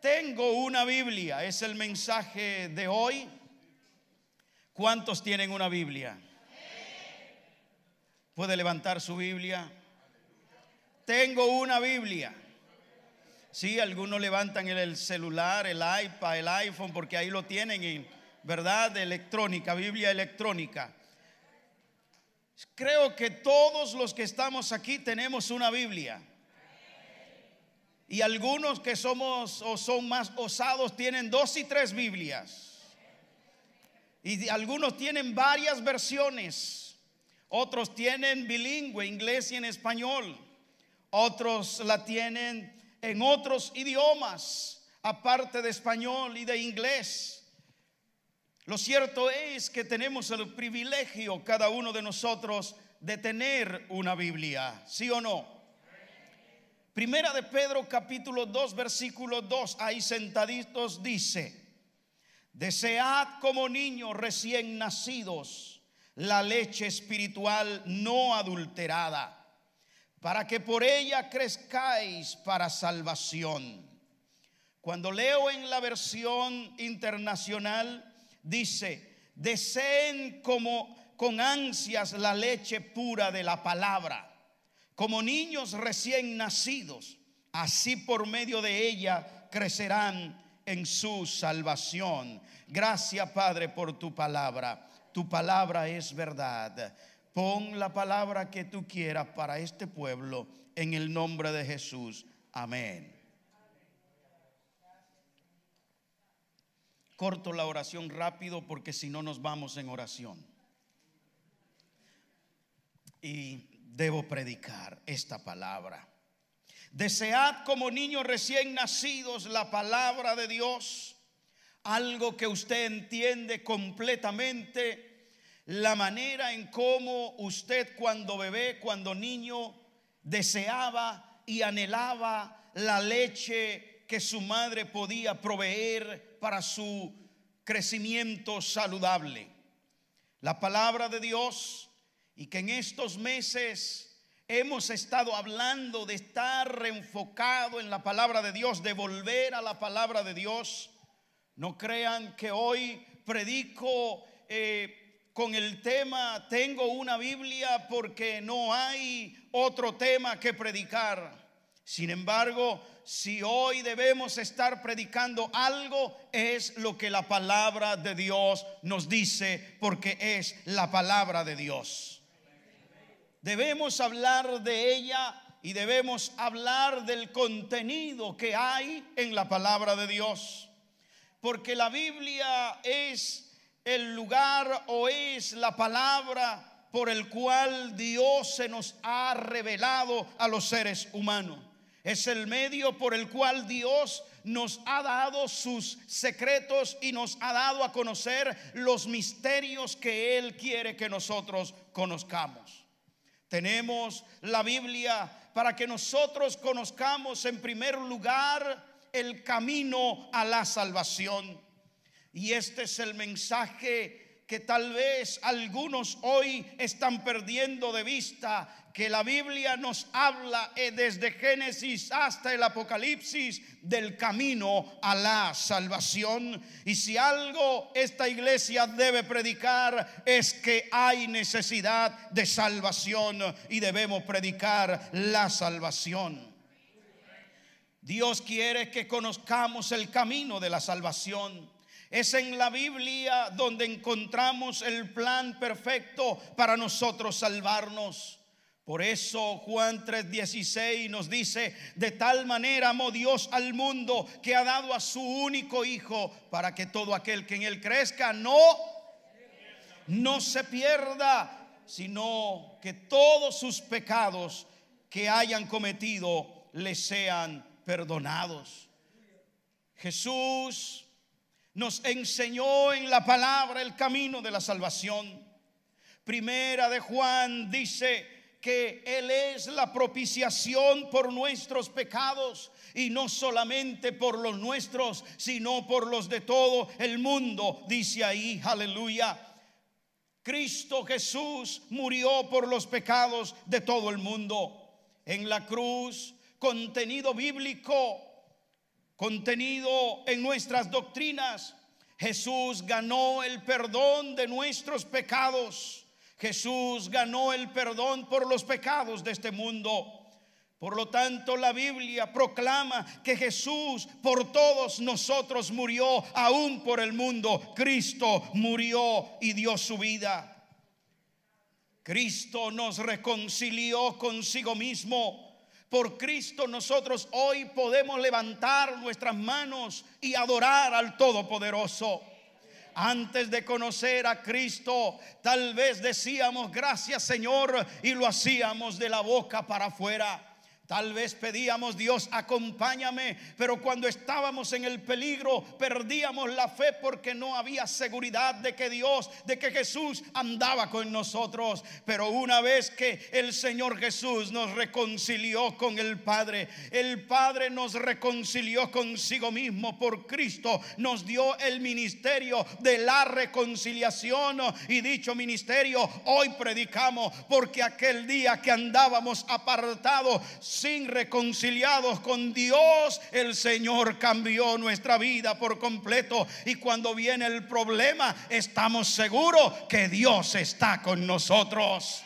Tengo una Biblia, es el mensaje de hoy. ¿Cuántos tienen una Biblia? ¿Puede levantar su Biblia? Tengo una Biblia. Sí, algunos levantan el celular, el iPad, el iPhone, porque ahí lo tienen en, ¿verdad? Electrónica, Biblia electrónica. Creo que todos los que estamos aquí tenemos una Biblia. Y algunos que somos o son más osados tienen dos y tres Biblias. Y algunos tienen varias versiones. Otros tienen bilingüe, inglés y en español. Otros la tienen en otros idiomas, aparte de español y de inglés. Lo cierto es que tenemos el privilegio, cada uno de nosotros, de tener una Biblia, ¿sí o no? Primera de Pedro capítulo 2 versículo 2, ahí sentaditos dice, desead como niños recién nacidos la leche espiritual no adulterada, para que por ella crezcáis para salvación. Cuando leo en la versión internacional, dice, deseen como con ansias la leche pura de la palabra, como niños recién nacidos, así por medio de ella crecerán en su salvación. Gracias Padre por tu palabra. Tu palabra es verdad. Pon la palabra que tú quieras para este pueblo en el nombre de Jesús. Amén. Corto la oración rápido porque si no nos vamos en oración. Y debo predicar esta palabra. Desead como niños recién nacidos la palabra de Dios, algo que usted entiende completamente, la manera en cómo usted cuando bebé, cuando niño, deseaba y anhelaba la leche que su madre podía proveer para su crecimiento saludable. La palabra de Dios y que en estos meses hemos estado hablando de estar reenfocado en la palabra de Dios, de volver a la palabra de Dios. No crean que hoy predico eh, con el tema, tengo una Biblia porque no hay otro tema que predicar. Sin embargo, si hoy debemos estar predicando algo, es lo que la palabra de Dios nos dice, porque es la palabra de Dios. Debemos hablar de ella y debemos hablar del contenido que hay en la palabra de Dios. Porque la Biblia es el lugar o es la palabra por el cual Dios se nos ha revelado a los seres humanos. Es el medio por el cual Dios nos ha dado sus secretos y nos ha dado a conocer los misterios que Él quiere que nosotros conozcamos. Tenemos la Biblia para que nosotros conozcamos en primer lugar el camino a la salvación. Y este es el mensaje que tal vez algunos hoy están perdiendo de vista que la Biblia nos habla eh, desde Génesis hasta el Apocalipsis del camino a la salvación. Y si algo esta iglesia debe predicar es que hay necesidad de salvación y debemos predicar la salvación. Dios quiere que conozcamos el camino de la salvación. Es en la Biblia donde encontramos el plan perfecto para nosotros salvarnos. Por eso Juan 3:16 nos dice, de tal manera amó Dios al mundo que ha dado a su único hijo para que todo aquel que en él crezca no no se pierda, sino que todos sus pecados que hayan cometido le sean perdonados. Jesús nos enseñó en la palabra el camino de la salvación. Primera de Juan dice, que Él es la propiciación por nuestros pecados y no solamente por los nuestros, sino por los de todo el mundo, dice ahí, aleluya. Cristo Jesús murió por los pecados de todo el mundo. En la cruz, contenido bíblico, contenido en nuestras doctrinas. Jesús ganó el perdón de nuestros pecados. Jesús ganó el perdón por los pecados de este mundo. Por lo tanto, la Biblia proclama que Jesús por todos nosotros murió, aún por el mundo. Cristo murió y dio su vida. Cristo nos reconcilió consigo mismo. Por Cristo nosotros hoy podemos levantar nuestras manos y adorar al Todopoderoso. Antes de conocer a Cristo, tal vez decíamos gracias Señor y lo hacíamos de la boca para afuera. Tal vez pedíamos, Dios, acompáñame, pero cuando estábamos en el peligro, perdíamos la fe porque no había seguridad de que Dios, de que Jesús andaba con nosotros. Pero una vez que el Señor Jesús nos reconcilió con el Padre, el Padre nos reconcilió consigo mismo por Cristo, nos dio el ministerio de la reconciliación y dicho ministerio hoy predicamos porque aquel día que andábamos apartados, sin reconciliados con Dios, el Señor cambió nuestra vida por completo. Y cuando viene el problema, estamos seguros que Dios está con nosotros.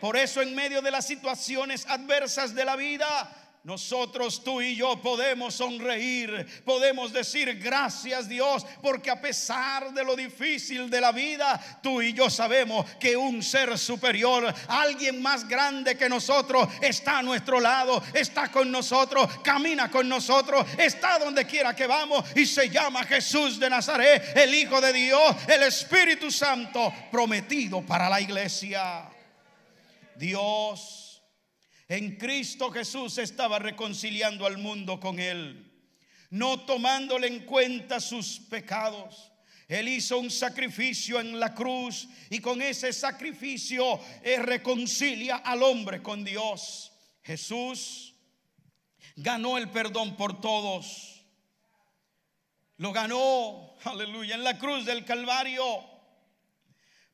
Por eso en medio de las situaciones adversas de la vida, nosotros, tú y yo, podemos sonreír, podemos decir gracias Dios, porque a pesar de lo difícil de la vida, tú y yo sabemos que un ser superior, alguien más grande que nosotros, está a nuestro lado, está con nosotros, camina con nosotros, está donde quiera que vamos y se llama Jesús de Nazaret, el Hijo de Dios, el Espíritu Santo prometido para la iglesia. Dios en Cristo Jesús estaba reconciliando al mundo con él, no tomándole en cuenta sus pecados. Él hizo un sacrificio en la cruz y con ese sacrificio eh, reconcilia al hombre con Dios. Jesús ganó el perdón por todos. Lo ganó, aleluya, en la cruz del Calvario.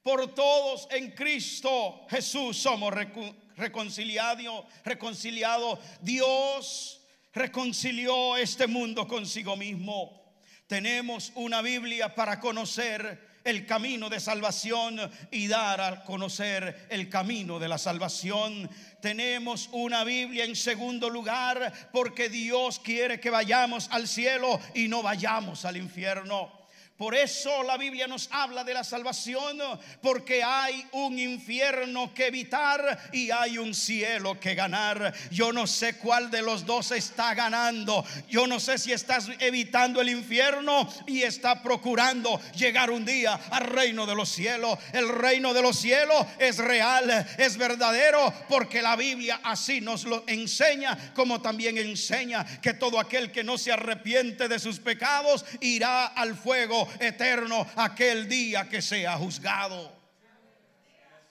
Por todos en Cristo Jesús somos reconciliados reconciliado, reconciliado. Dios reconcilió este mundo consigo mismo. Tenemos una Biblia para conocer el camino de salvación y dar a conocer el camino de la salvación. Tenemos una Biblia en segundo lugar porque Dios quiere que vayamos al cielo y no vayamos al infierno. Por eso la Biblia nos habla de la salvación, porque hay un infierno que evitar y hay un cielo que ganar. Yo no sé cuál de los dos está ganando. Yo no sé si estás evitando el infierno y está procurando llegar un día al reino de los cielos. El reino de los cielos es real, es verdadero, porque la Biblia así nos lo enseña, como también enseña que todo aquel que no se arrepiente de sus pecados irá al fuego eterno aquel día que sea juzgado.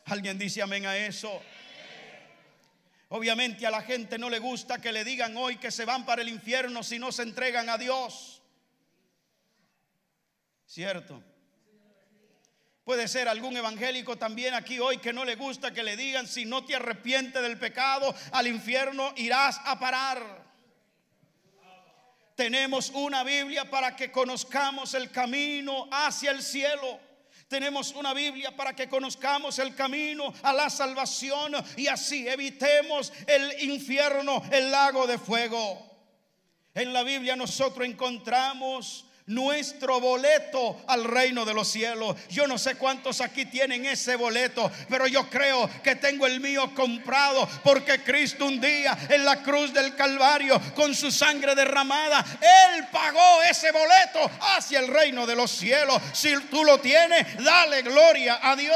¿Alguien dice amén a eso? Obviamente a la gente no le gusta que le digan hoy que se van para el infierno si no se entregan a Dios. ¿Cierto? Puede ser algún evangélico también aquí hoy que no le gusta que le digan si no te arrepientes del pecado, al infierno irás a parar. Tenemos una Biblia para que conozcamos el camino hacia el cielo. Tenemos una Biblia para que conozcamos el camino a la salvación y así evitemos el infierno, el lago de fuego. En la Biblia nosotros encontramos nuestro boleto al reino de los cielos. Yo no sé cuántos aquí tienen ese boleto, pero yo creo que tengo el mío comprado porque Cristo un día en la cruz del Calvario con su sangre derramada, Él pagó ese boleto hacia el reino de los cielos. Si tú lo tienes, dale gloria a Dios.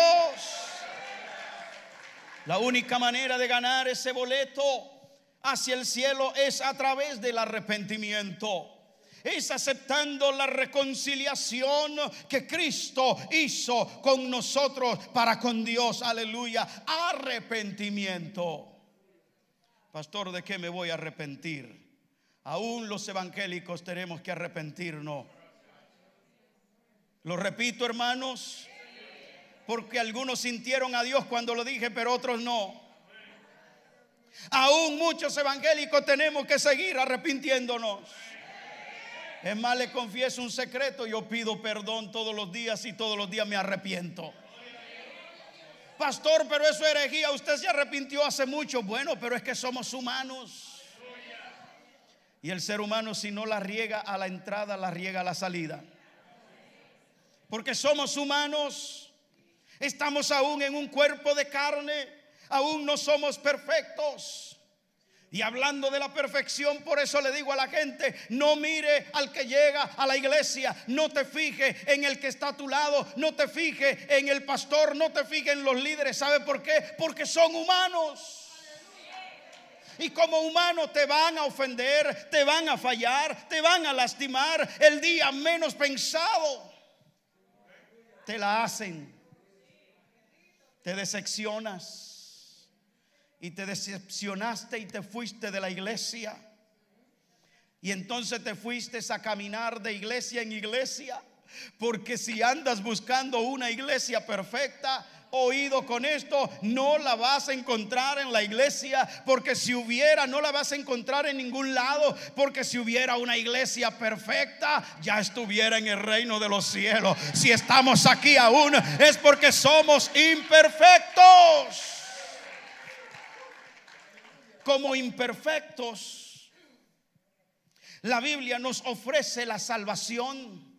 La única manera de ganar ese boleto hacia el cielo es a través del arrepentimiento es aceptando la reconciliación que Cristo hizo con nosotros para con Dios. Aleluya. Arrepentimiento. Pastor, ¿de qué me voy a arrepentir? Aún los evangélicos tenemos que arrepentirnos. Lo repito, hermanos, porque algunos sintieron a Dios cuando lo dije, pero otros no. Aún muchos evangélicos tenemos que seguir arrepintiéndonos. Es más, le confieso un secreto, yo pido perdón todos los días y todos los días me arrepiento. Pastor, pero eso es herejía, usted se arrepintió hace mucho. Bueno, pero es que somos humanos. Y el ser humano si no la riega a la entrada, la riega a la salida. Porque somos humanos, estamos aún en un cuerpo de carne, aún no somos perfectos. Y hablando de la perfección, por eso le digo a la gente, no mire al que llega a la iglesia, no te fije en el que está a tu lado, no te fije en el pastor, no te fije en los líderes. ¿Sabe por qué? Porque son humanos. Y como humanos te van a ofender, te van a fallar, te van a lastimar el día menos pensado. Te la hacen. Te decepcionas y te decepcionaste y te fuiste de la iglesia. Y entonces te fuiste a caminar de iglesia en iglesia. Porque si andas buscando una iglesia perfecta, oído con esto, no la vas a encontrar en la iglesia, porque si hubiera, no la vas a encontrar en ningún lado, porque si hubiera una iglesia perfecta, ya estuviera en el reino de los cielos. Si estamos aquí aún, es porque somos imperfectos como imperfectos, la Biblia nos ofrece la salvación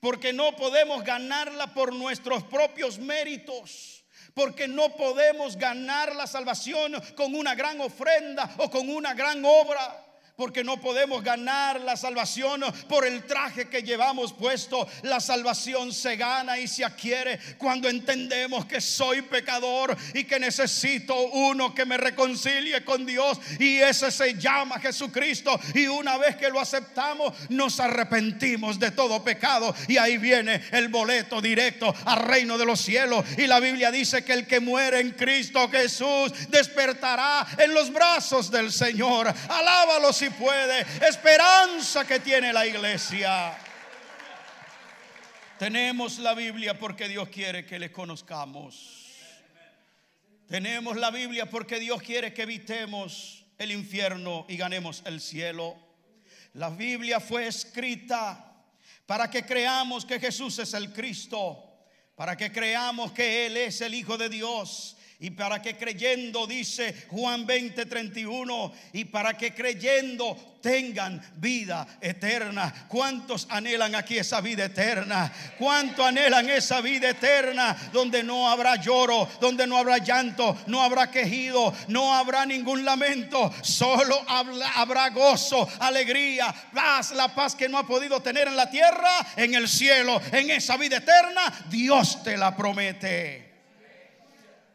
porque no podemos ganarla por nuestros propios méritos. Porque no podemos ganar la salvación con una gran ofrenda o con una gran obra porque no podemos ganar la salvación por el traje que llevamos puesto. La salvación se gana y se adquiere cuando entendemos que soy pecador y que necesito uno que me reconcilie con Dios y ese se llama Jesucristo y una vez que lo aceptamos nos arrepentimos de todo pecado y ahí viene el boleto directo al reino de los cielos y la Biblia dice que el que muere en Cristo Jesús despertará en los brazos del Señor. Alábalo puede. Esperanza que tiene la iglesia. Tenemos la Biblia porque Dios quiere que le conozcamos. Tenemos la Biblia porque Dios quiere que evitemos el infierno y ganemos el cielo. La Biblia fue escrita para que creamos que Jesús es el Cristo, para que creamos que Él es el Hijo de Dios y para que creyendo, dice Juan 20, 31, y para que creyendo tengan vida eterna. ¿Cuántos anhelan aquí esa vida eterna? ¿Cuánto anhelan esa vida eterna donde no habrá lloro, donde no habrá llanto, no habrá quejido, no habrá ningún lamento, solo habrá gozo, alegría, paz, la paz que no ha podido tener en la tierra, en el cielo, en esa vida eterna, Dios te la promete.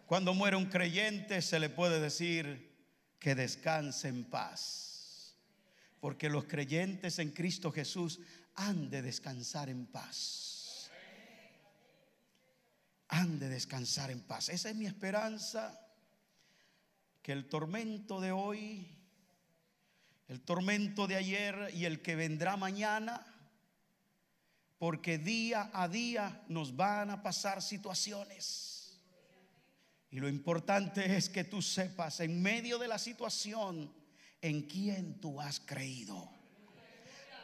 Cuando muere un creyente se le puede decir que descanse en paz. Porque los creyentes en Cristo Jesús han de descansar en paz. Han de descansar en paz. Esa es mi esperanza. Que el tormento de hoy, el tormento de ayer y el que vendrá mañana, porque día a día nos van a pasar situaciones y lo importante es que tú sepas en medio de la situación en quién tú has creído.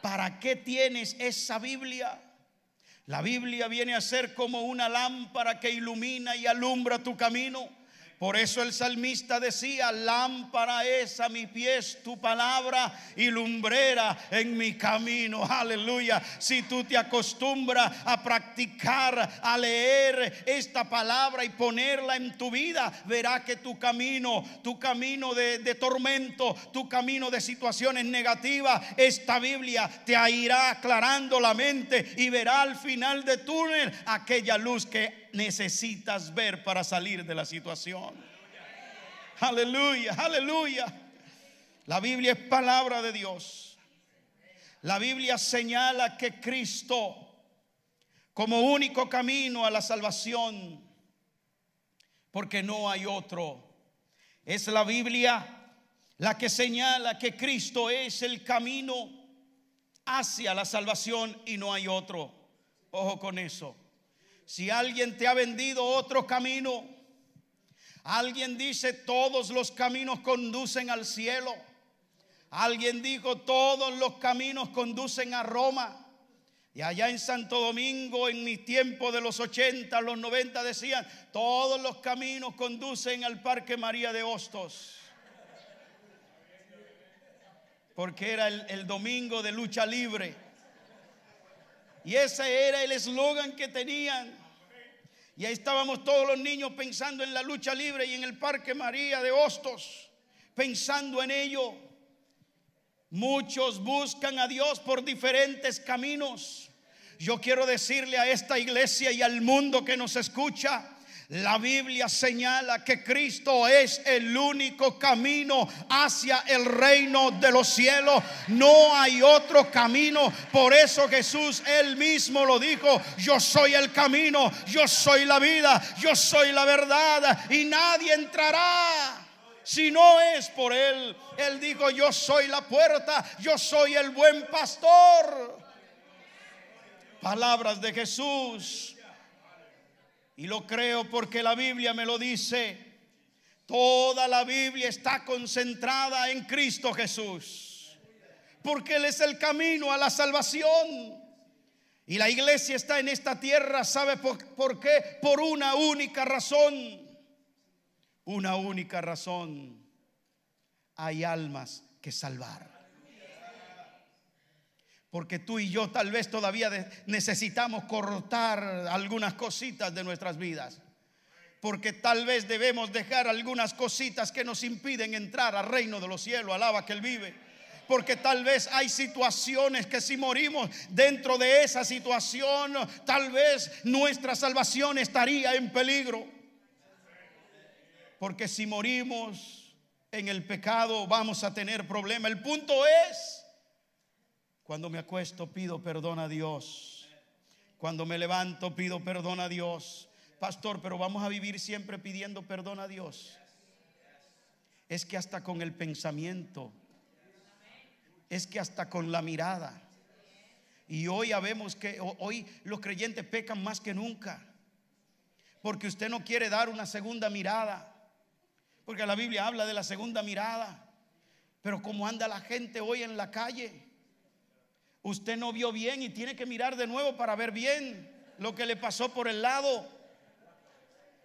¿Para qué tienes esa Biblia? La Biblia viene a ser como una lámpara que ilumina y alumbra tu camino. Por eso el salmista decía, lámpara es a mi pies tu palabra y lumbrera en mi camino. Aleluya. Si tú te acostumbras a practicar, a leer esta palabra y ponerla en tu vida, verá que tu camino, tu camino de, de tormento, tu camino de situaciones negativas, esta Biblia te irá aclarando la mente y verá al final de túnel aquella luz que necesitas ver para salir de la situación. Aleluya, aleluya. La Biblia es palabra de Dios. La Biblia señala que Cristo como único camino a la salvación, porque no hay otro. Es la Biblia la que señala que Cristo es el camino hacia la salvación y no hay otro. Ojo con eso. Si alguien te ha vendido otro camino, alguien dice todos los caminos conducen al cielo. Alguien dijo, todos los caminos conducen a Roma. Y allá en Santo Domingo, en mi tiempo de los 80, los 90, decían, todos los caminos conducen al Parque María de Hostos. Porque era el, el domingo de lucha libre. Y ese era el eslogan que tenían. Y ahí estábamos todos los niños pensando en la lucha libre y en el Parque María de Hostos, pensando en ello. Muchos buscan a Dios por diferentes caminos. Yo quiero decirle a esta iglesia y al mundo que nos escucha, la Biblia señala que Cristo es el único camino hacia el reino de los cielos. No hay otro camino. Por eso Jesús él mismo lo dijo. Yo soy el camino, yo soy la vida, yo soy la verdad y nadie entrará si no es por Él. Él dijo, yo soy la puerta, yo soy el buen pastor. Palabras de Jesús. Y lo creo porque la Biblia me lo dice. Toda la Biblia está concentrada en Cristo Jesús. Porque Él es el camino a la salvación. Y la iglesia está en esta tierra, ¿sabe por, qué? Por una única razón una única razón. Hay almas que salvar. Porque tú y yo tal vez todavía necesitamos cortar algunas cositas de nuestras vidas. Porque tal vez debemos dejar algunas cositas que nos impiden entrar al reino de los cielos. Alaba que Él vive. Porque tal vez hay situaciones que si morimos dentro de esa situación, tal vez nuestra salvación estaría en peligro. Porque si morimos en el pecado vamos a tener problema. El punto es, cuando me acuesto pido perdón a Dios. Cuando me levanto pido perdón a Dios. Pastor, pero vamos a vivir siempre pidiendo perdón a Dios. Es que hasta con el pensamiento, es que hasta con la mirada. Y hoy vemos que hoy los creyentes pecan más que nunca. Porque usted no quiere dar una segunda mirada. Porque la Biblia habla de la segunda mirada. Pero como anda la gente hoy en la calle, usted no vio bien y tiene que mirar de nuevo para ver bien lo que le pasó por el lado.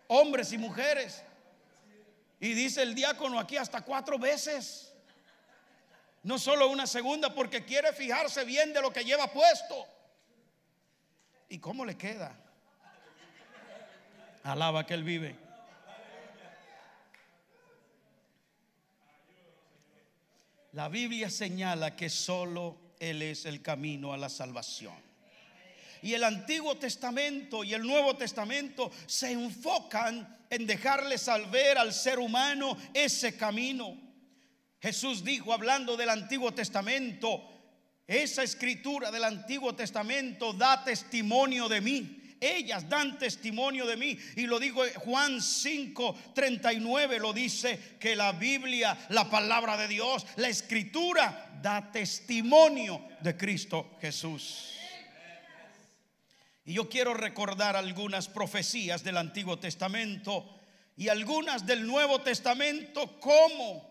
Hombres y mujeres. Y dice el diácono aquí hasta cuatro veces. No solo una segunda porque quiere fijarse bien de lo que lleva puesto. ¿Y cómo le queda? Alaba que él vive. La Biblia señala que solo Él es el camino a la salvación. Y el Antiguo Testamento y el Nuevo Testamento se enfocan en dejarle saber al ser humano ese camino. Jesús dijo, hablando del Antiguo Testamento, esa escritura del Antiguo Testamento da testimonio de mí ellas dan testimonio de mí. Y lo digo Juan 5, 39, lo dice que la Biblia, la palabra de Dios, la escritura da testimonio de Cristo Jesús. Y yo quiero recordar algunas profecías del Antiguo Testamento y algunas del Nuevo Testamento como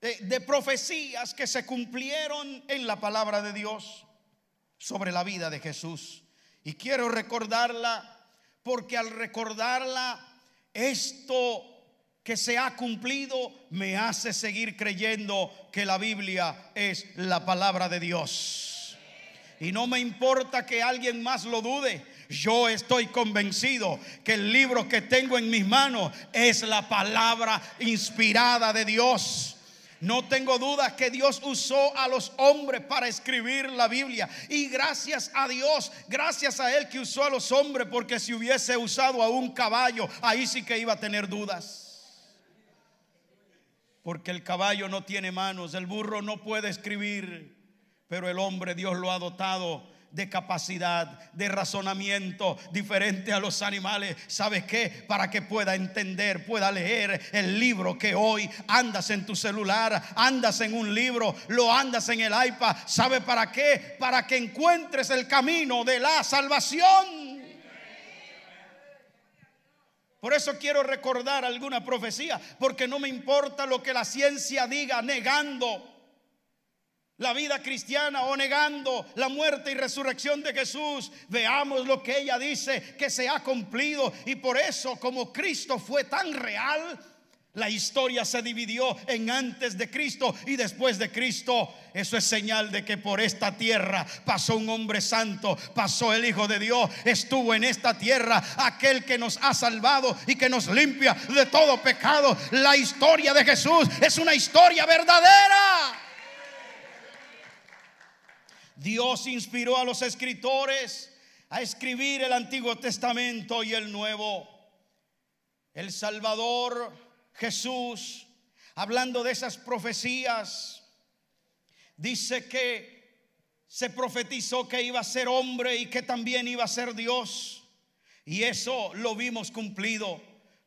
de, de, profecías que se cumplieron en la palabra de Dios sobre la vida de Jesús. Y quiero recordarla porque al recordarla, esto que se ha cumplido me hace seguir creyendo que la Biblia es la palabra de Dios. Y no me importa que alguien más lo dude. Yo estoy convencido que el libro que tengo en mis manos es la palabra inspirada de Dios. No tengo duda que Dios usó a los hombres para escribir la Biblia. Y gracias a Dios, gracias a Él que usó a los hombres, porque si hubiese usado a un caballo, ahí sí que iba a tener dudas. Porque el caballo no tiene manos, el burro no puede escribir, pero el hombre Dios lo ha dotado de capacidad, de razonamiento diferente a los animales. ¿Sabes qué? Para que pueda entender, pueda leer el libro que hoy andas en tu celular, andas en un libro, lo andas en el iPad. ¿Sabe para qué? Para que encuentres el camino de la salvación. Por eso quiero recordar alguna profecía, porque no me importa lo que la ciencia diga negando la vida cristiana o negando la muerte y resurrección de Jesús, veamos lo que ella dice que se ha cumplido. Y por eso, como Cristo fue tan real, la historia se dividió en antes de Cristo y después de Cristo. Eso es señal de que por esta tierra pasó un hombre santo, pasó el Hijo de Dios, estuvo en esta tierra aquel que nos ha salvado y que nos limpia de todo pecado. La historia de Jesús es una historia verdadera. Dios inspiró a los escritores a escribir el Antiguo Testamento y el Nuevo. El Salvador Jesús, hablando de esas profecías, dice que se profetizó que iba a ser hombre y que también iba a ser Dios. Y eso lo vimos cumplido,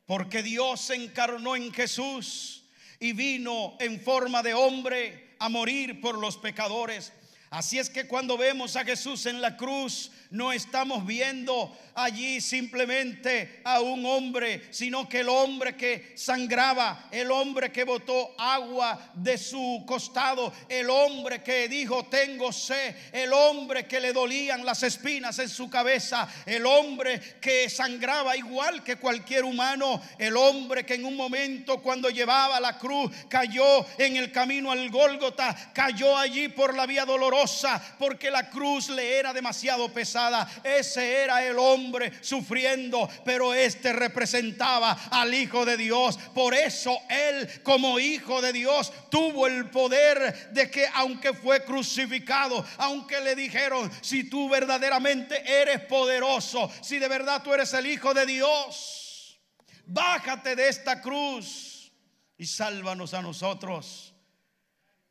porque Dios se encarnó en Jesús y vino en forma de hombre a morir por los pecadores. Así es que cuando vemos a Jesús en la cruz, no estamos viendo allí simplemente a un hombre, sino que el hombre que sangraba, el hombre que botó agua de su costado, el hombre que dijo tengo sed, el hombre que le dolían las espinas en su cabeza, el hombre que sangraba igual que cualquier humano, el hombre que en un momento cuando llevaba la cruz cayó en el camino al Gólgota, cayó allí por la vía dolorosa porque la cruz le era demasiado pesada. Ese era el hombre sufriendo, pero este representaba al Hijo de Dios. Por eso él como Hijo de Dios tuvo el poder de que aunque fue crucificado, aunque le dijeron, si tú verdaderamente eres poderoso, si de verdad tú eres el Hijo de Dios, bájate de esta cruz y sálvanos a nosotros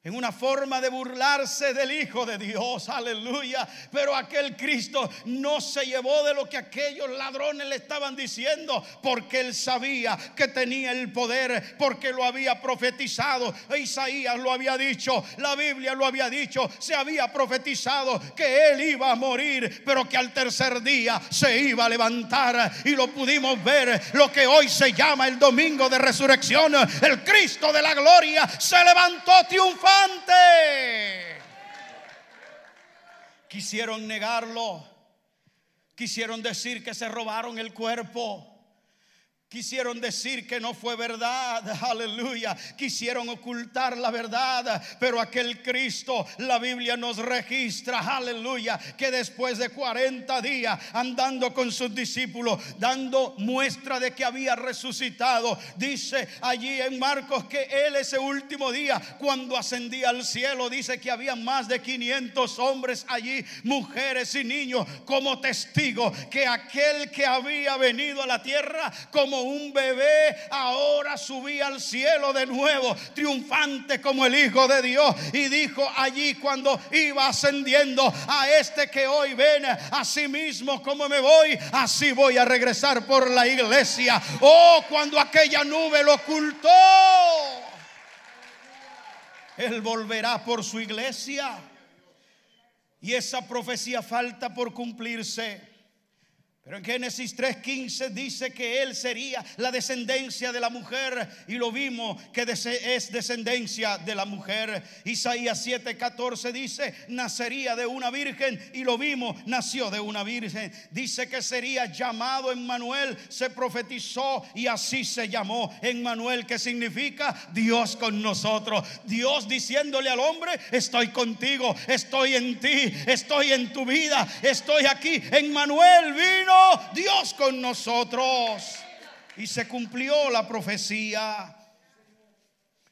en una forma de burlarse del Hijo de Dios, aleluya. Pero aquel Cristo no se llevó de lo que aquellos ladrones le estaban diciendo, porque él sabía que tenía el poder, porque lo había profetizado. Isaías lo había dicho, la Biblia lo había dicho, se había profetizado que él iba a morir, pero que al tercer día se iba a levantar. Y lo pudimos ver, lo que hoy se llama el domingo de resurrección, el Cristo de la gloria se levantó triunfante Quisieron negarlo. Quisieron decir que se robaron el cuerpo. Quisieron decir que no fue verdad, aleluya. Quisieron ocultar la verdad, pero aquel Cristo, la Biblia nos registra, aleluya, que después de 40 días andando con sus discípulos, dando muestra de que había resucitado, dice allí en Marcos que él ese último día, cuando ascendía al cielo, dice que había más de 500 hombres allí, mujeres y niños, como testigo que aquel que había venido a la tierra como un bebé, ahora subía al cielo de nuevo, triunfante como el Hijo de Dios. Y dijo allí cuando iba ascendiendo a este que hoy ven, a sí mismo como me voy, así voy a regresar por la iglesia. Oh, cuando aquella nube lo ocultó. Él volverá por su iglesia. Y esa profecía falta por cumplirse. Pero en Génesis 3:15 dice que él sería la descendencia de la mujer y lo vimos que es descendencia de la mujer. Isaías 7:14 dice, nacería de una virgen y lo vimos, nació de una virgen. Dice que sería llamado Emmanuel, se profetizó y así se llamó Emmanuel, que significa Dios con nosotros. Dios diciéndole al hombre, estoy contigo, estoy en ti, estoy en tu vida, estoy aquí. Emmanuel vino Dios con nosotros. Y se cumplió la profecía.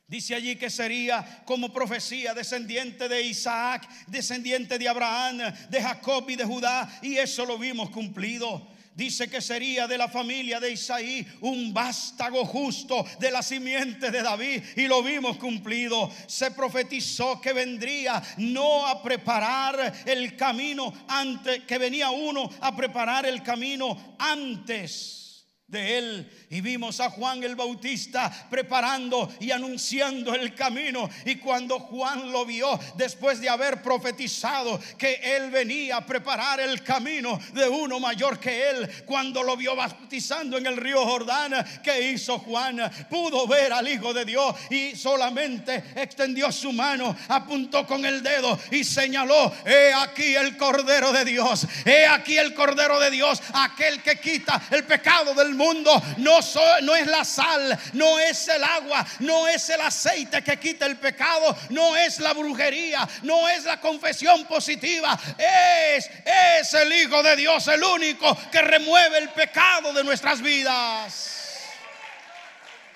Dice allí que sería como profecía descendiente de Isaac, descendiente de Abraham, de Jacob y de Judá. Y eso lo vimos cumplido. Dice que sería de la familia de Isaí un vástago justo de la simiente de David y lo vimos cumplido. Se profetizó que vendría no a preparar el camino antes, que venía uno a preparar el camino antes de él. Y vimos a Juan el Bautista preparando y anunciando el camino. Y cuando Juan lo vio después de haber profetizado que él venía a preparar el camino de uno mayor que él cuando lo vio bautizando en el río Jordán que hizo Juan pudo ver al hijo de Dios y solamente extendió su mano apuntó con el dedo y señaló he aquí el cordero de Dios he aquí el cordero de Dios aquel que quita el pecado del mundo. No, es la sal, no es el agua, no es el aceite que quita el pecado, no es la brujería, no es la confesión positiva. Es, es el Hijo de Dios el único que remueve el pecado de nuestras vidas.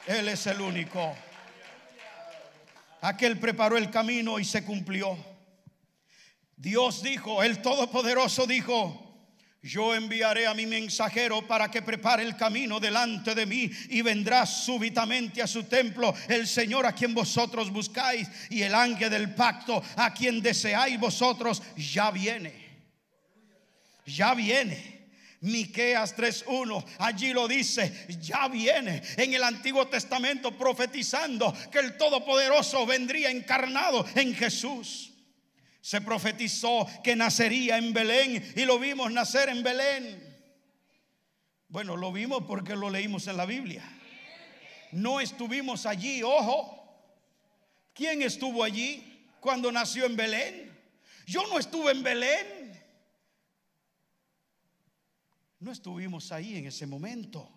Él es el único. Aquel preparó el camino y se cumplió. Dios dijo, el Todopoderoso dijo, yo enviaré a mi mensajero para que prepare el camino delante de mí y vendrá súbitamente a su templo el Señor a quien vosotros buscáis y el ángel del pacto a quien deseáis vosotros ya viene. Ya viene. Miqueas 3:1, allí lo dice, ya viene en el Antiguo Testamento profetizando que el Todopoderoso vendría encarnado en Jesús. Se profetizó que nacería en Belén y lo vimos nacer en Belén. Bueno, lo vimos porque lo leímos en la Biblia. No estuvimos allí, ojo. ¿Quién estuvo allí cuando nació en Belén? Yo no estuve en Belén. No estuvimos ahí en ese momento.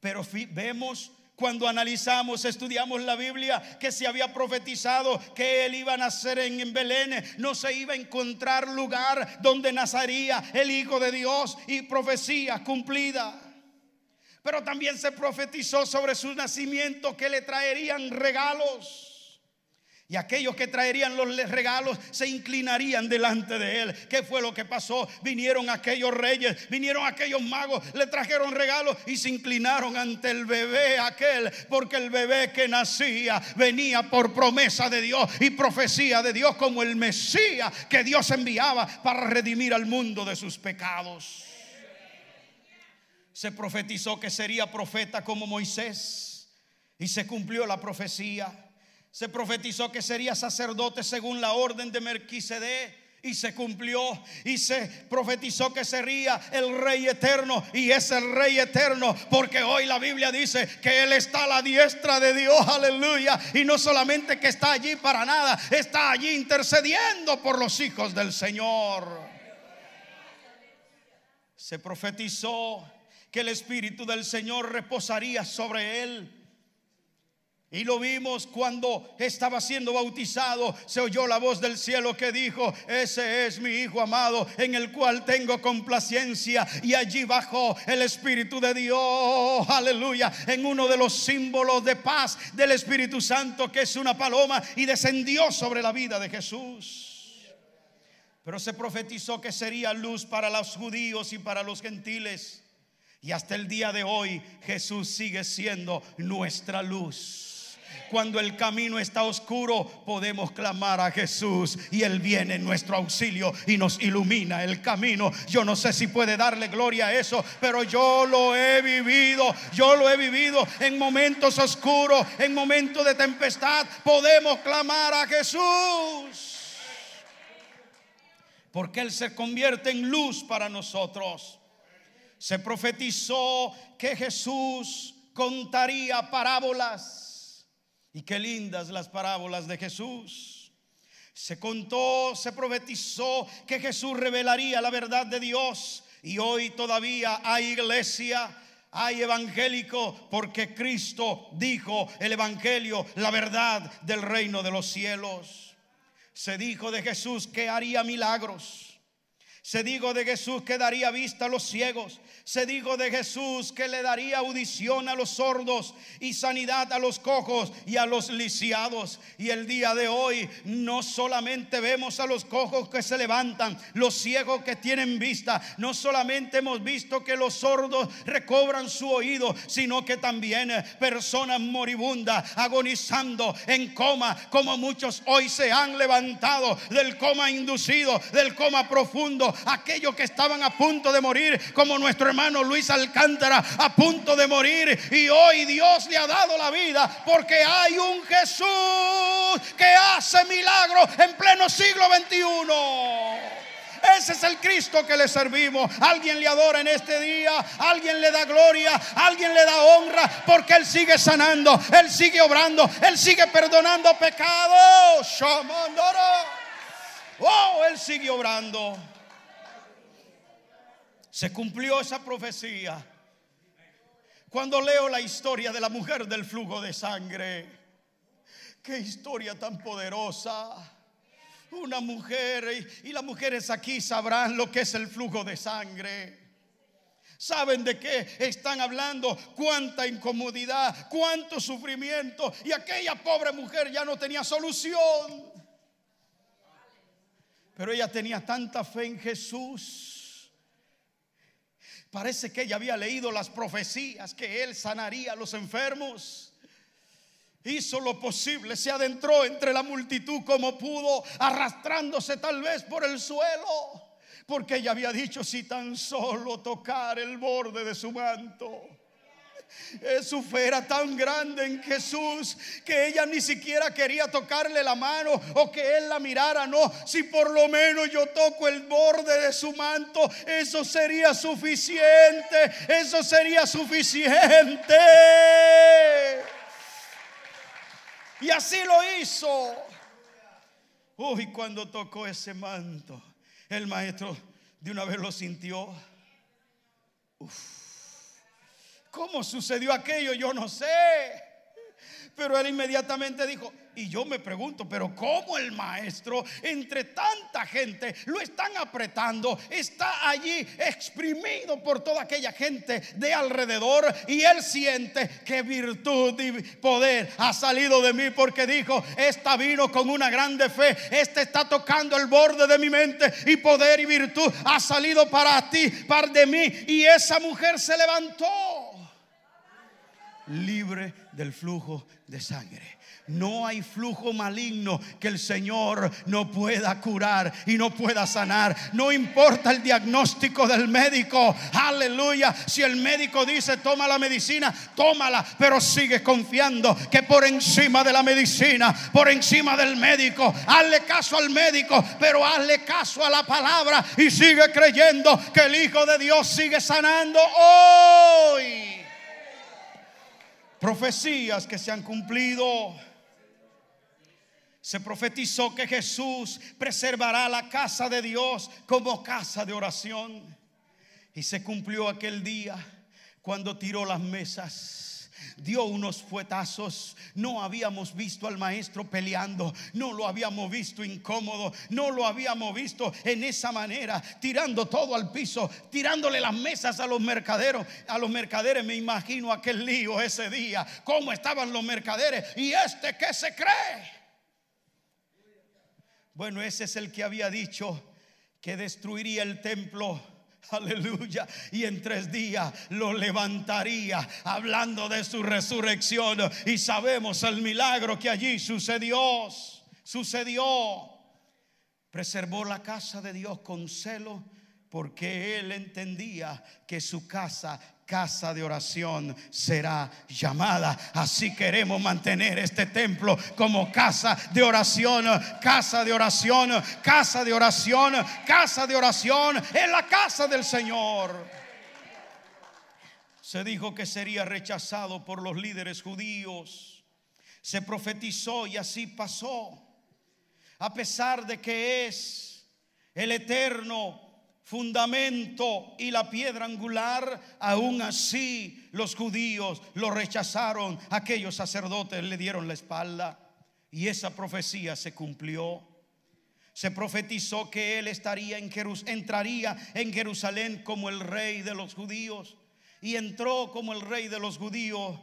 Pero vemos cuando analizamos, estudiamos la Biblia, que se había profetizado que él iba a nacer en Belén, no se iba a encontrar lugar donde nacería el Hijo de Dios y profecía cumplida. Pero también se profetizó sobre su nacimiento que le traerían regalos. Y aquellos que traerían los regalos se inclinarían delante de él. ¿Qué fue lo que pasó? Vinieron aquellos reyes, vinieron aquellos magos, le trajeron regalos y se inclinaron ante el bebé aquel, porque el bebé que nacía venía por promesa de Dios y profecía de Dios como el Mesías que Dios enviaba para redimir al mundo de sus pecados. Se profetizó que sería profeta como Moisés y se cumplió la profecía se profetizó que sería sacerdote según la orden de Melquisedec y se cumplió y se profetizó que sería el rey eterno y es el rey eterno porque hoy la Biblia dice que él está a la diestra de Dios, aleluya, y no solamente que está allí para nada, está allí intercediendo por los hijos del Señor. Se profetizó que el espíritu del Señor reposaría sobre él y lo vimos cuando estaba siendo bautizado. Se oyó la voz del cielo que dijo, ese es mi Hijo amado en el cual tengo complacencia. Y allí bajó el Espíritu de Dios, aleluya, en uno de los símbolos de paz del Espíritu Santo, que es una paloma, y descendió sobre la vida de Jesús. Pero se profetizó que sería luz para los judíos y para los gentiles. Y hasta el día de hoy Jesús sigue siendo nuestra luz. Cuando el camino está oscuro, podemos clamar a Jesús y Él viene en nuestro auxilio y nos ilumina el camino. Yo no sé si puede darle gloria a eso, pero yo lo he vivido. Yo lo he vivido en momentos oscuros, en momentos de tempestad. Podemos clamar a Jesús. Porque Él se convierte en luz para nosotros. Se profetizó que Jesús contaría parábolas y qué lindas las parábolas de Jesús. Se contó, se profetizó que Jesús revelaría la verdad de Dios. Y hoy todavía hay iglesia, hay evangélico, porque Cristo dijo el evangelio, la verdad del reino de los cielos. Se dijo de Jesús que haría milagros. Se dijo de Jesús que daría vista a los ciegos se dijo de Jesús que le daría audición a los sordos y sanidad a los cojos y a los lisiados. Y el día de hoy no solamente vemos a los cojos que se levantan, los ciegos que tienen vista, no solamente hemos visto que los sordos recobran su oído, sino que también personas moribundas, agonizando en coma, como muchos hoy se han levantado del coma inducido, del coma profundo aquellos que estaban a punto de morir, como nuestro hermano Luis Alcántara, a punto de morir. Y hoy Dios le ha dado la vida porque hay un Jesús que hace milagros en pleno siglo XXI. Ese es el Cristo que le servimos. Alguien le adora en este día, alguien le da gloria, alguien le da honra, porque Él sigue sanando, Él sigue obrando, Él sigue perdonando pecados. Oh, Él sigue obrando. Se cumplió esa profecía. Cuando leo la historia de la mujer del flujo de sangre, qué historia tan poderosa una mujer y, las mujeres aquí sabrán lo que es el flujo de sangre. ¿Saben de qué están hablando? Cuánta incomodidad, cuánto sufrimiento. Y aquella pobre mujer ya no tenía solución. Pero ella tenía tanta fe en Jesús. Parece que ella había leído las profecías que Él sanaría a los enfermos hizo lo posible, se adentró entre la multitud como pudo, arrastrándose tal vez por el suelo, porque ella había dicho, si tan solo tocar el borde de su manto. Su fe era tan grande en Jesús que ella ni siquiera quería tocarle la mano o que él la mirara. No, si por lo menos yo toco el borde de su manto, eso sería suficiente. Eso sería suficiente. Y así lo hizo. Uy, cuando tocó ese manto, el maestro de una vez lo sintió. ¿Cómo sucedió aquello? Yo no sé. Pero él inmediatamente dijo, y yo me pregunto, pero ¿cómo el maestro, entre tanta gente, lo están apretando? Está allí exprimido por toda aquella gente de alrededor y él siente que virtud y poder ha salido de mí porque dijo, esta vino con una grande fe, este está tocando el borde de mi mente y poder y virtud ha salido para ti, para de mí. Y esa mujer se levantó libre del flujo de sangre. No hay flujo maligno que el Señor no pueda curar y no pueda sanar. No importa el diagnóstico del médico. Aleluya. Si el médico dice toma la medicina, tómala. Pero sigue confiando que por encima de la medicina, por encima del médico, hazle caso al médico, pero hazle caso a la palabra y sigue creyendo que el Hijo de Dios sigue sanando hoy. Profecías que se han cumplido se profetizó que Jesús preservará la casa de Dios como casa de oración. Y se cumplió aquel día cuando tiró las mesas. Dio unos fuetazos. No habíamos visto al maestro peleando. No lo habíamos visto incómodo. No lo habíamos visto en esa manera. Tirando todo al piso. Tirándole las mesas a los mercaderos. A los mercaderes me imagino aquel lío ese día. Cómo estaban los mercaderes. Y este que se cree bueno, ese es el que había dicho que destruiría el templo. Aleluya. Y en tres días lo levantaría hablando de su resurrección. Y sabemos el milagro que allí sucedió. Sucedió. Preservó la casa de Dios con celo porque él entendía que su casa casa de oración será llamada. Así queremos mantener este templo como casa de oración, casa de oración, casa de oración, casa de oración en la casa del Señor. Se dijo que sería rechazado por los líderes judíos. Se profetizó y así pasó. A pesar de que es el eterno fundamento y la piedra angular, aún así los judíos lo rechazaron, aquellos sacerdotes le dieron la espalda y esa profecía se cumplió. Se profetizó que él estaría en entraría en Jerusalén como el rey de los judíos y entró como el rey de los judíos,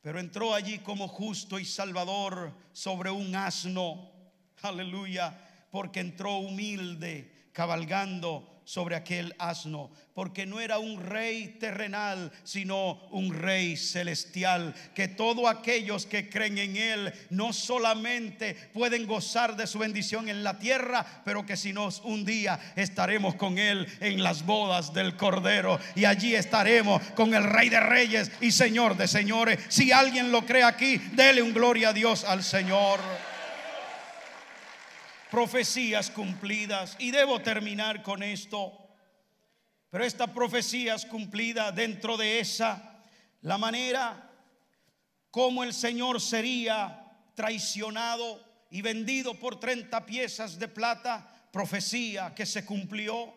pero entró allí como justo y salvador sobre un asno. Aleluya, porque entró humilde, cabalgando sobre aquel asno, porque no era un rey terrenal, sino un rey celestial, que todos aquellos que creen en él no solamente pueden gozar de su bendición en la tierra, pero que si nos un día estaremos con él en las bodas del Cordero y allí estaremos con el Rey de Reyes y Señor de Señores. Si alguien lo cree aquí, dele un gloria a Dios al Señor profecías cumplidas. Y debo terminar con esto. Pero esta profecía es cumplida dentro de esa, la manera como el Señor sería traicionado y vendido por 30 piezas de plata, profecía que se cumplió.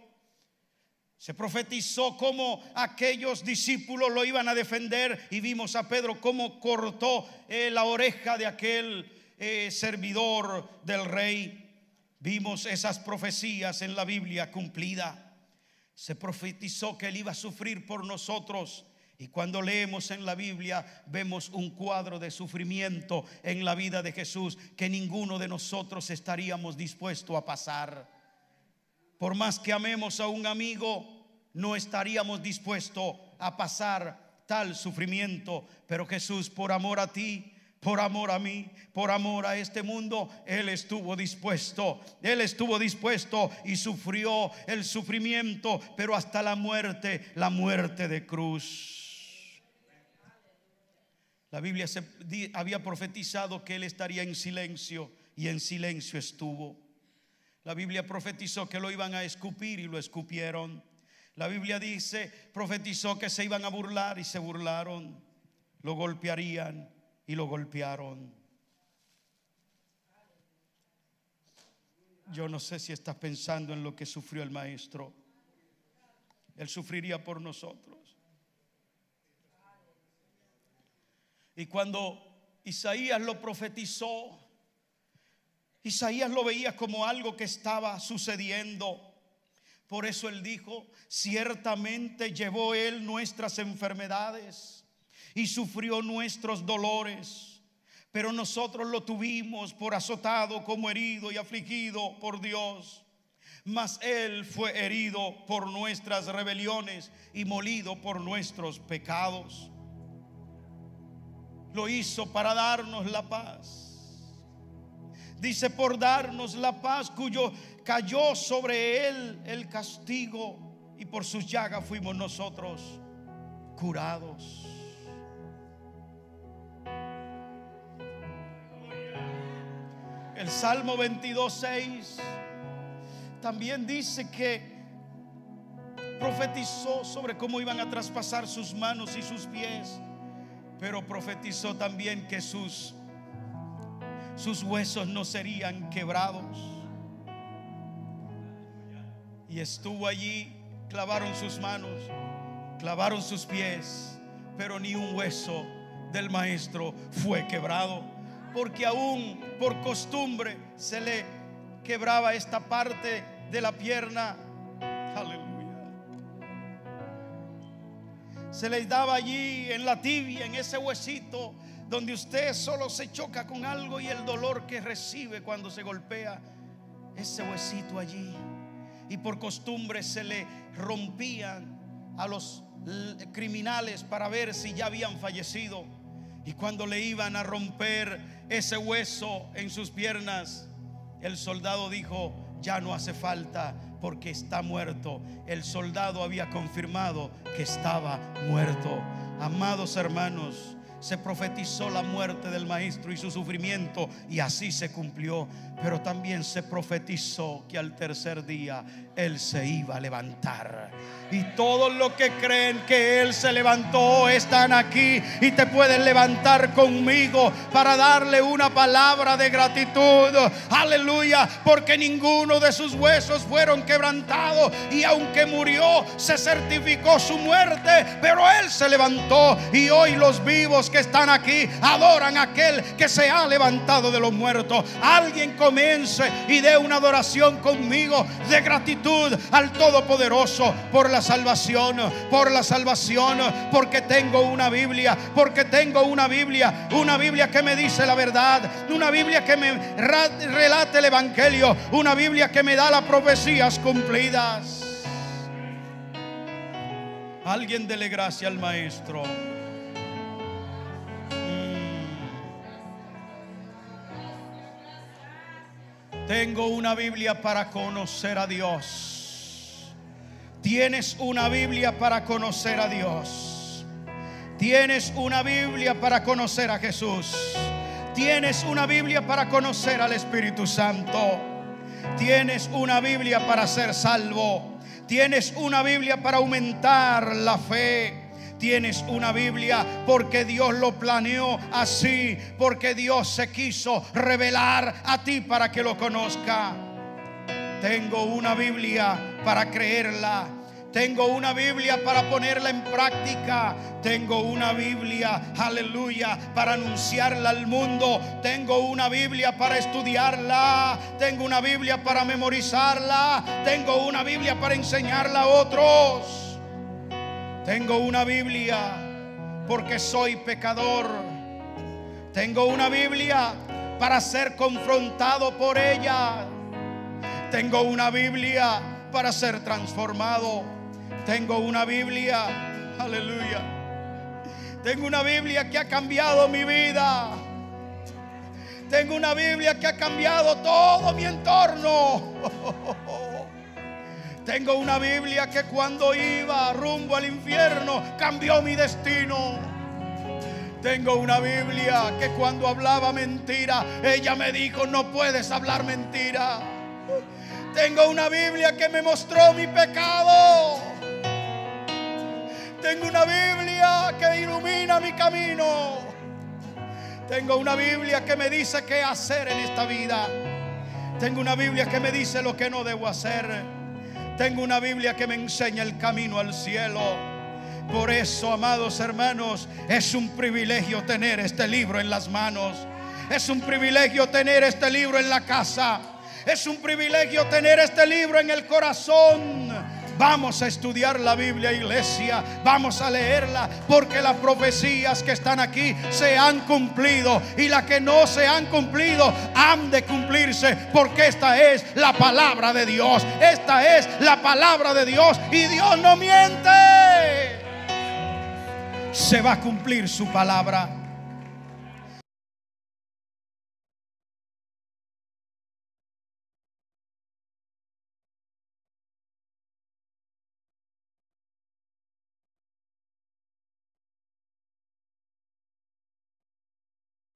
Se profetizó cómo aquellos discípulos lo iban a defender y vimos a Pedro cómo cortó eh, la oreja de aquel eh, servidor del rey. Vimos esas profecías en la Biblia cumplida. Se profetizó que Él iba a sufrir por nosotros. Y cuando leemos en la Biblia vemos un cuadro de sufrimiento en la vida de Jesús que ninguno de nosotros estaríamos dispuesto a pasar. Por más que amemos a un amigo, no estaríamos dispuestos a pasar tal sufrimiento. Pero Jesús, por amor a ti, por amor a mí, por amor a este mundo, Él estuvo dispuesto, Él estuvo dispuesto y sufrió el sufrimiento, pero hasta la muerte, la muerte de cruz. La Biblia había profetizado que Él estaría en silencio y en silencio estuvo. La Biblia profetizó que lo iban a escupir y lo escupieron. La Biblia dice, profetizó que se iban a burlar y se burlaron, lo golpearían y lo golpearon. Yo no sé si estás pensando en lo que sufrió el maestro. Él sufriría por nosotros. Y cuando Isaías lo profetizó, Isaías lo veía como algo que estaba sucediendo. Por eso él dijo, ciertamente llevó él nuestras enfermedades y sufrió nuestros dolores. Pero nosotros lo tuvimos por azotado como herido y afligido por Dios. Mas Él fue herido por nuestras rebeliones y molido por nuestros pecados. Lo hizo para darnos la paz. Dice por darnos la paz cuyo cayó sobre Él el castigo y por sus llagas fuimos nosotros curados. El Salmo 22.6 también dice que profetizó sobre cómo iban a traspasar sus manos y sus pies, pero profetizó también que sus, sus huesos no serían quebrados. Y estuvo allí, clavaron sus manos, clavaron sus pies, pero ni un hueso del maestro fue quebrado porque aún por costumbre se le quebraba esta parte de la pierna. Aleluya. Se le daba allí en la tibia, en ese huesito, donde usted solo se choca con algo y el dolor que recibe cuando se golpea ese huesito allí. Y por costumbre se le rompían a los criminales para ver si ya habían fallecido. Y cuando le iban a romper ese hueso en sus piernas, el soldado dijo, ya no hace falta porque está muerto. El soldado había confirmado que estaba muerto. Amados hermanos, se profetizó la muerte del maestro y su sufrimiento y así se cumplió. Pero también se profetizó que al tercer día Él se iba a levantar. Y todos los que creen que Él se levantó están aquí y te pueden levantar conmigo para darle una palabra de gratitud. Aleluya, porque ninguno de sus huesos fueron quebrantados y aunque murió se certificó su muerte, pero Él se levantó y hoy los vivos que están aquí adoran a aquel que se ha levantado de los muertos. Alguien comience y dé una adoración conmigo de gratitud al Todopoderoso por la salvación, por la salvación, porque tengo una Biblia, porque tengo una Biblia, una Biblia que me dice la verdad, una Biblia que me relata el Evangelio, una Biblia que me da las profecías cumplidas. Alguien dele gracia al Maestro. Tengo una Biblia para conocer a Dios. Tienes una Biblia para conocer a Dios. Tienes una Biblia para conocer a Jesús. Tienes una Biblia para conocer al Espíritu Santo. Tienes una Biblia para ser salvo. Tienes una Biblia para aumentar la fe. Tienes una Biblia porque Dios lo planeó así, porque Dios se quiso revelar a ti para que lo conozca. Tengo una Biblia para creerla. Tengo una Biblia para ponerla en práctica. Tengo una Biblia, aleluya, para anunciarla al mundo. Tengo una Biblia para estudiarla. Tengo una Biblia para memorizarla. Tengo una Biblia para enseñarla a otros. Tengo una Biblia porque soy pecador. Tengo una Biblia para ser confrontado por ella. Tengo una Biblia para ser transformado. Tengo una Biblia, aleluya. Tengo una Biblia que ha cambiado mi vida. Tengo una Biblia que ha cambiado todo mi entorno. Tengo una Biblia que cuando iba rumbo al infierno cambió mi destino. Tengo una Biblia que cuando hablaba mentira, ella me dijo, no puedes hablar mentira. Tengo una Biblia que me mostró mi pecado. Tengo una Biblia que ilumina mi camino. Tengo una Biblia que me dice qué hacer en esta vida. Tengo una Biblia que me dice lo que no debo hacer. Tengo una Biblia que me enseña el camino al cielo. Por eso, amados hermanos, es un privilegio tener este libro en las manos. Es un privilegio tener este libro en la casa. Es un privilegio tener este libro en el corazón. Vamos a estudiar la Biblia, iglesia. Vamos a leerla porque las profecías que están aquí se han cumplido y las que no se han cumplido han de cumplirse porque esta es la palabra de Dios. Esta es la palabra de Dios y Dios no miente. Se va a cumplir su palabra.